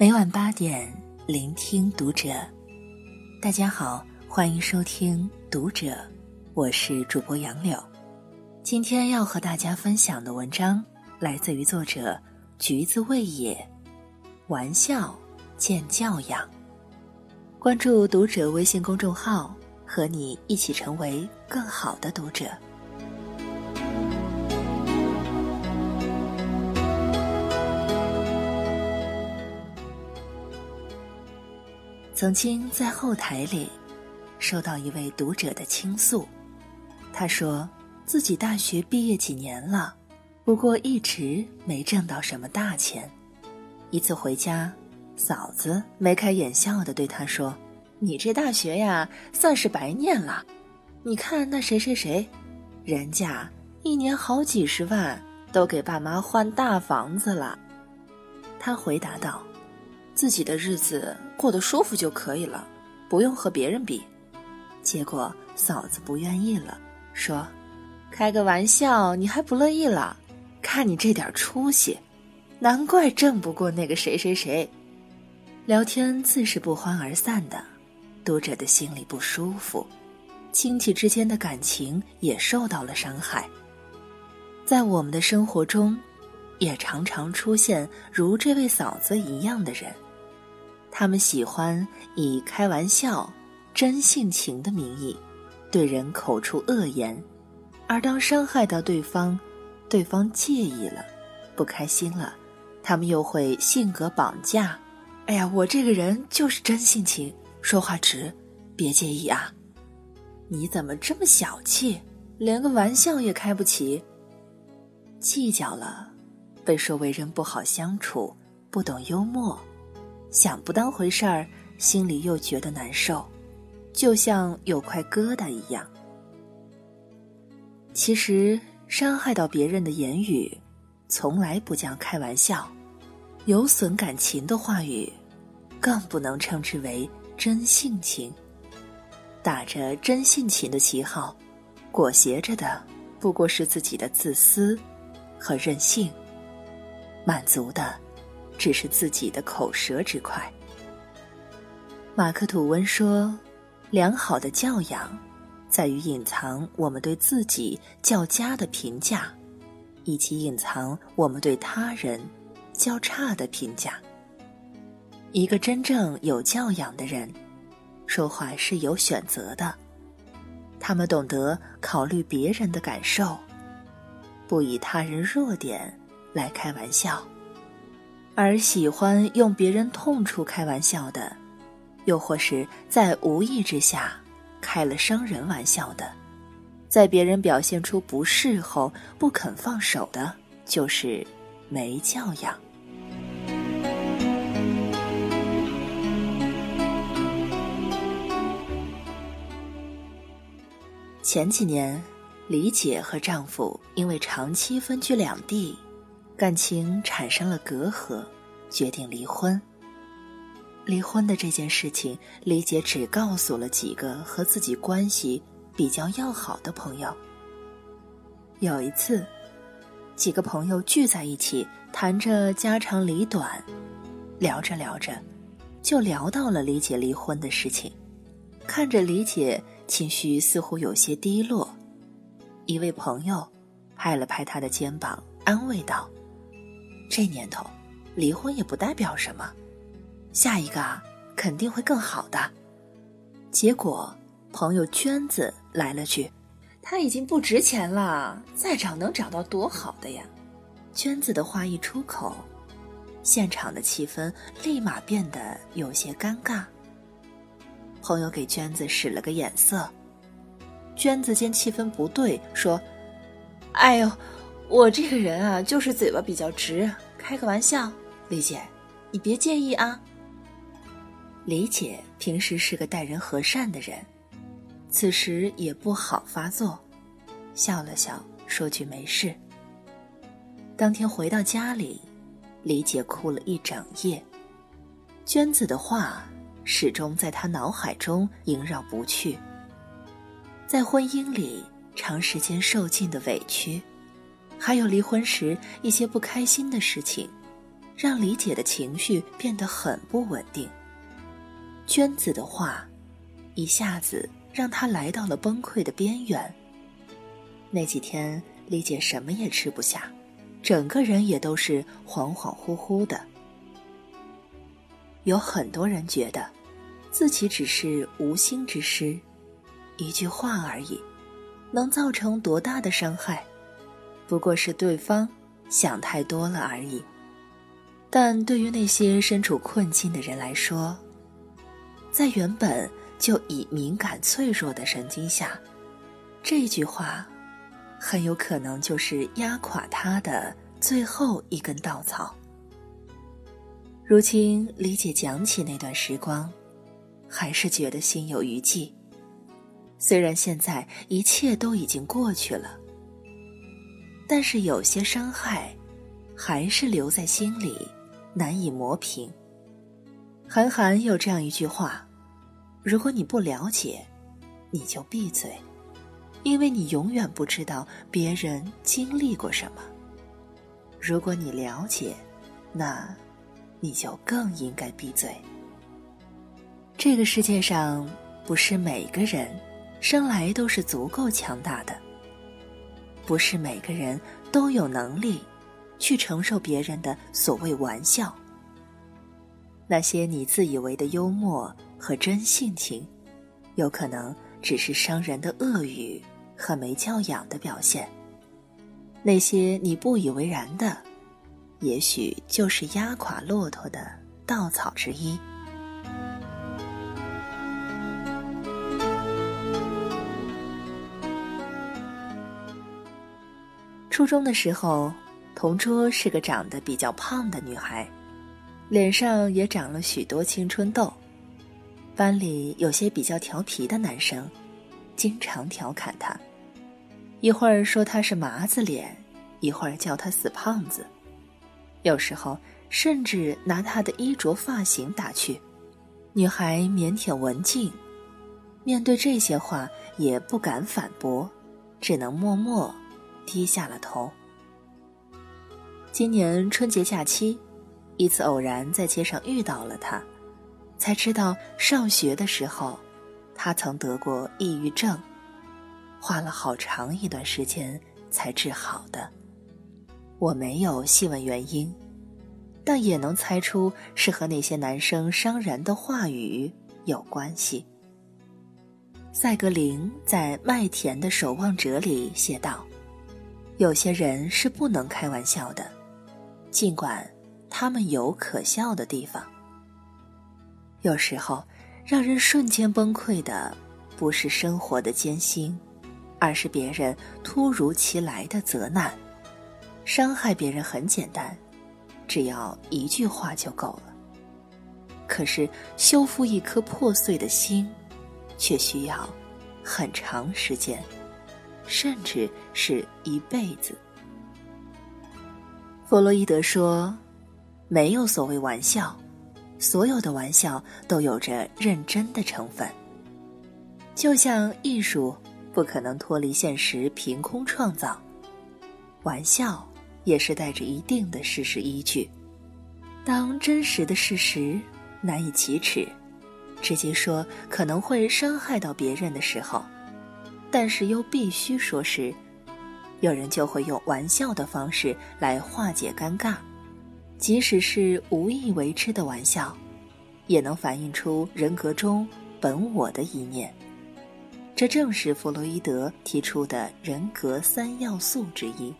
每晚八点，聆听读者。大家好，欢迎收听《读者》，我是主播杨柳。今天要和大家分享的文章来自于作者橘子味也。玩笑见教养。关注《读者》微信公众号，和你一起成为更好的读者。曾经在后台里收到一位读者的倾诉，他说自己大学毕业几年了，不过一直没挣到什么大钱。一次回家，嫂子眉开眼笑的对他说：“你这大学呀，算是白念了。你看那谁谁谁，人家一年好几十万，都给爸妈换大房子了。”他回答道。自己的日子过得舒服就可以了，不用和别人比。结果嫂子不愿意了，说：“开个玩笑，你还不乐意了？看你这点出息，难怪挣不过那个谁谁谁。”聊天自是不欢而散的，读者的心里不舒服，亲戚之间的感情也受到了伤害。在我们的生活中，也常常出现如这位嫂子一样的人。他们喜欢以开玩笑、真性情的名义，对人口出恶言，而当伤害到对方，对方介意了，不开心了，他们又会性格绑架。哎呀，我这个人就是真性情，说话直，别介意啊。你怎么这么小气，连个玩笑也开不起？计较了，被说为人不好相处，不懂幽默。想不当回事儿，心里又觉得难受，就像有块疙瘩一样。其实伤害到别人的言语，从来不讲开玩笑，有损感情的话语，更不能称之为真性情。打着真性情的旗号，裹挟着的不过是自己的自私和任性，满足的。只是自己的口舌之快。马克吐温说：“良好的教养，在于隐藏我们对自己较佳的评价，以及隐藏我们对他人较差的评价。一个真正有教养的人，说话是有选择的。他们懂得考虑别人的感受，不以他人弱点来开玩笑。”而喜欢用别人痛处开玩笑的，又或是在无意之下开了伤人玩笑的，在别人表现出不适后不肯放手的，就是没教养。前几年，李姐和丈夫因为长期分居两地。感情产生了隔阂，决定离婚。离婚的这件事情，李姐只告诉了几个和自己关系比较要好的朋友。有一次，几个朋友聚在一起，谈着家长里短，聊着聊着，就聊到了李姐离婚的事情。看着李姐情绪似乎有些低落，一位朋友拍了拍她的肩膀，安慰道。这年头，离婚也不代表什么，下一个肯定会更好的。结果，朋友娟子来了句：“他已经不值钱了，再找能找到多好的呀？”娟子的话一出口，现场的气氛立马变得有些尴尬。朋友给娟子使了个眼色，娟子见气氛不对，说：“哎呦。”我这个人啊，就是嘴巴比较直，开个玩笑，李姐，你别介意啊。李姐平时是个待人和善的人，此时也不好发作，笑了笑，说句没事。当天回到家里，李姐哭了一整夜，娟子的话始终在她脑海中萦绕不去。在婚姻里长时间受尽的委屈。还有离婚时一些不开心的事情，让李姐的情绪变得很不稳定。娟子的话，一下子让她来到了崩溃的边缘。那几天，李姐什么也吃不下，整个人也都是恍恍惚惚的。有很多人觉得，自己只是无心之失，一句话而已，能造成多大的伤害？不过是对方想太多了而已。但对于那些身处困境的人来说，在原本就已敏感脆弱的神经下，这句话，很有可能就是压垮他的最后一根稻草。如今，李姐讲起那段时光，还是觉得心有余悸。虽然现在一切都已经过去了，但是有些伤害，还是留在心里，难以磨平。韩寒有这样一句话：“如果你不了解，你就闭嘴，因为你永远不知道别人经历过什么。如果你了解，那……”你就更应该闭嘴。这个世界上，不是每个人生来都是足够强大的，不是每个人都有能力去承受别人的所谓玩笑。那些你自以为的幽默和真性情，有可能只是伤人的恶语和没教养的表现。那些你不以为然的。也许就是压垮骆驼的稻草之一。初中的时候，同桌是个长得比较胖的女孩，脸上也长了许多青春痘。班里有些比较调皮的男生，经常调侃她，一会儿说她是麻子脸，一会儿叫她死胖子。有时候甚至拿她的衣着、发型打趣，女孩腼腆文静，面对这些话也不敢反驳，只能默默低下了头。今年春节假期，一次偶然在街上遇到了他，才知道上学的时候，他曾得过抑郁症，花了好长一段时间才治好的。我没有细问原因，但也能猜出是和那些男生伤人的话语有关系。赛格林在《麦田的守望者》里写道：“有些人是不能开玩笑的，尽管他们有可笑的地方。有时候，让人瞬间崩溃的，不是生活的艰辛，而是别人突如其来的责难。”伤害别人很简单，只要一句话就够了。可是修复一颗破碎的心，却需要很长时间，甚至是一辈子。弗洛伊德说：“没有所谓玩笑，所有的玩笑都有着认真的成分。就像艺术不可能脱离现实凭空创造，玩笑。”也是带着一定的事实依据。当真实的事实难以启齿，直接说可能会伤害到别人的时候，但是又必须说时，有人就会用玩笑的方式来化解尴尬，即使是无意为之的玩笑，也能反映出人格中本我的一面。这正是弗洛伊德提出的人格三要素之一。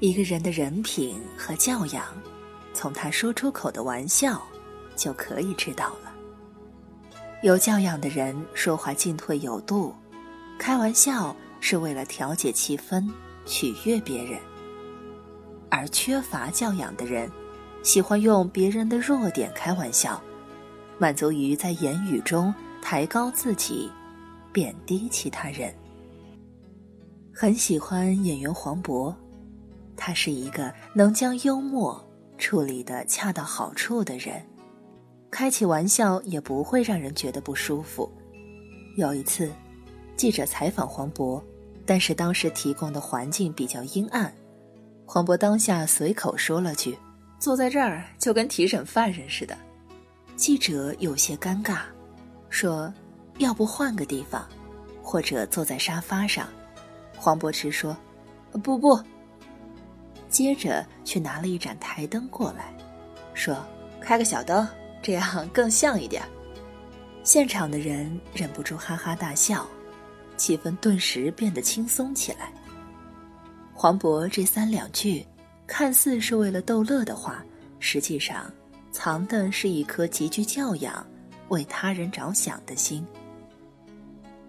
一个人的人品和教养，从他说出口的玩笑就可以知道了。有教养的人说话进退有度，开玩笑是为了调节气氛、取悦别人；而缺乏教养的人，喜欢用别人的弱点开玩笑，满足于在言语中抬高自己，贬低其他人。很喜欢演员黄渤。他是一个能将幽默处理的恰到好处的人，开起玩笑也不会让人觉得不舒服。有一次，记者采访黄渤，但是当时提供的环境比较阴暗，黄渤当下随口说了句：“坐在这儿就跟提审犯人似的。记者有些尴尬，说：“要不换个地方，或者坐在沙发上。”黄伯池说：“不不。”接着去拿了一盏台灯过来，说：“开个小灯，这样更像一点。”现场的人忍不住哈哈大笑，气氛顿时变得轻松起来。黄渤这三两句，看似是为了逗乐的话，实际上藏的是一颗极具教养、为他人着想的心。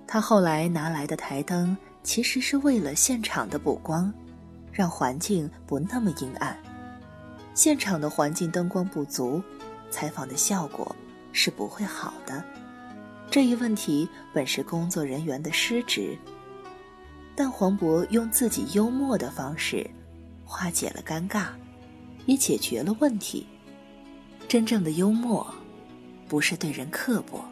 他后来拿来的台灯，其实是为了现场的补光，让环境不那么阴暗。现场的环境灯光不足，采访的效果是不会好的。这一问题本是工作人员的失职，但黄渤用自己幽默的方式化解了尴尬，也解决了问题。真正的幽默，不是对人刻薄，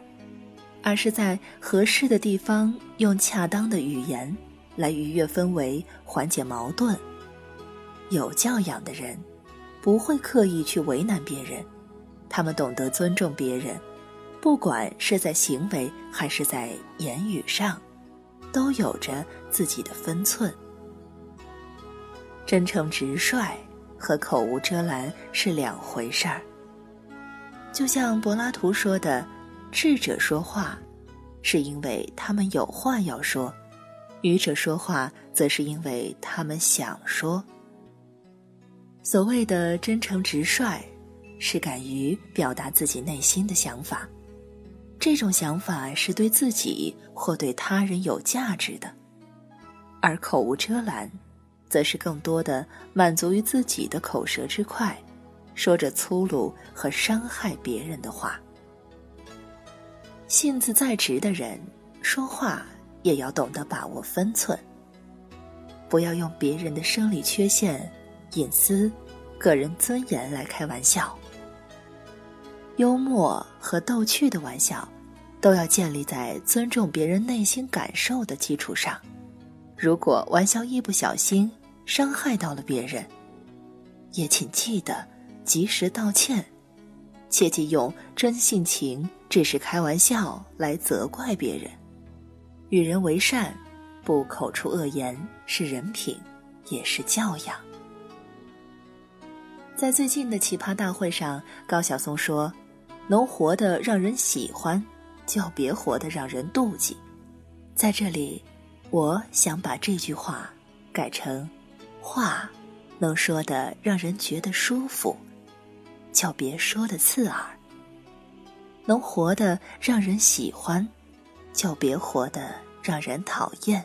而是在合适的地方用恰当的语言来愉悦氛围，缓解矛盾。有教养的人，不会刻意去为难别人，他们懂得尊重别人。不管是在行为还是在言语上，都有着自己的分寸。真诚直率和口无遮拦是两回事儿。就像柏拉图说的：“智者说话，是因为他们有话要说；愚者说话，则是因为他们想说。”所谓的真诚直率，是敢于表达自己内心的想法。这种想法是对自己或对他人有价值的，而口无遮拦，则是更多的满足于自己的口舌之快，说着粗鲁和伤害别人的话。性子再直的人，说话也要懂得把握分寸，不要用别人的生理缺陷、隐私、个人尊严来开玩笑。幽默和逗趣的玩笑，都要建立在尊重别人内心感受的基础上。如果玩笑一不小心伤害到了别人，也请记得及时道歉，切忌用真性情只是开玩笑来责怪别人。与人为善，不口出恶言，是人品，也是教养。在最近的奇葩大会上，高晓松说。能活得让人喜欢，就别活得让人妒忌。在这里，我想把这句话改成：话能说的让人觉得舒服，就别说的刺耳；能活得让人喜欢，就别活得让人讨厌。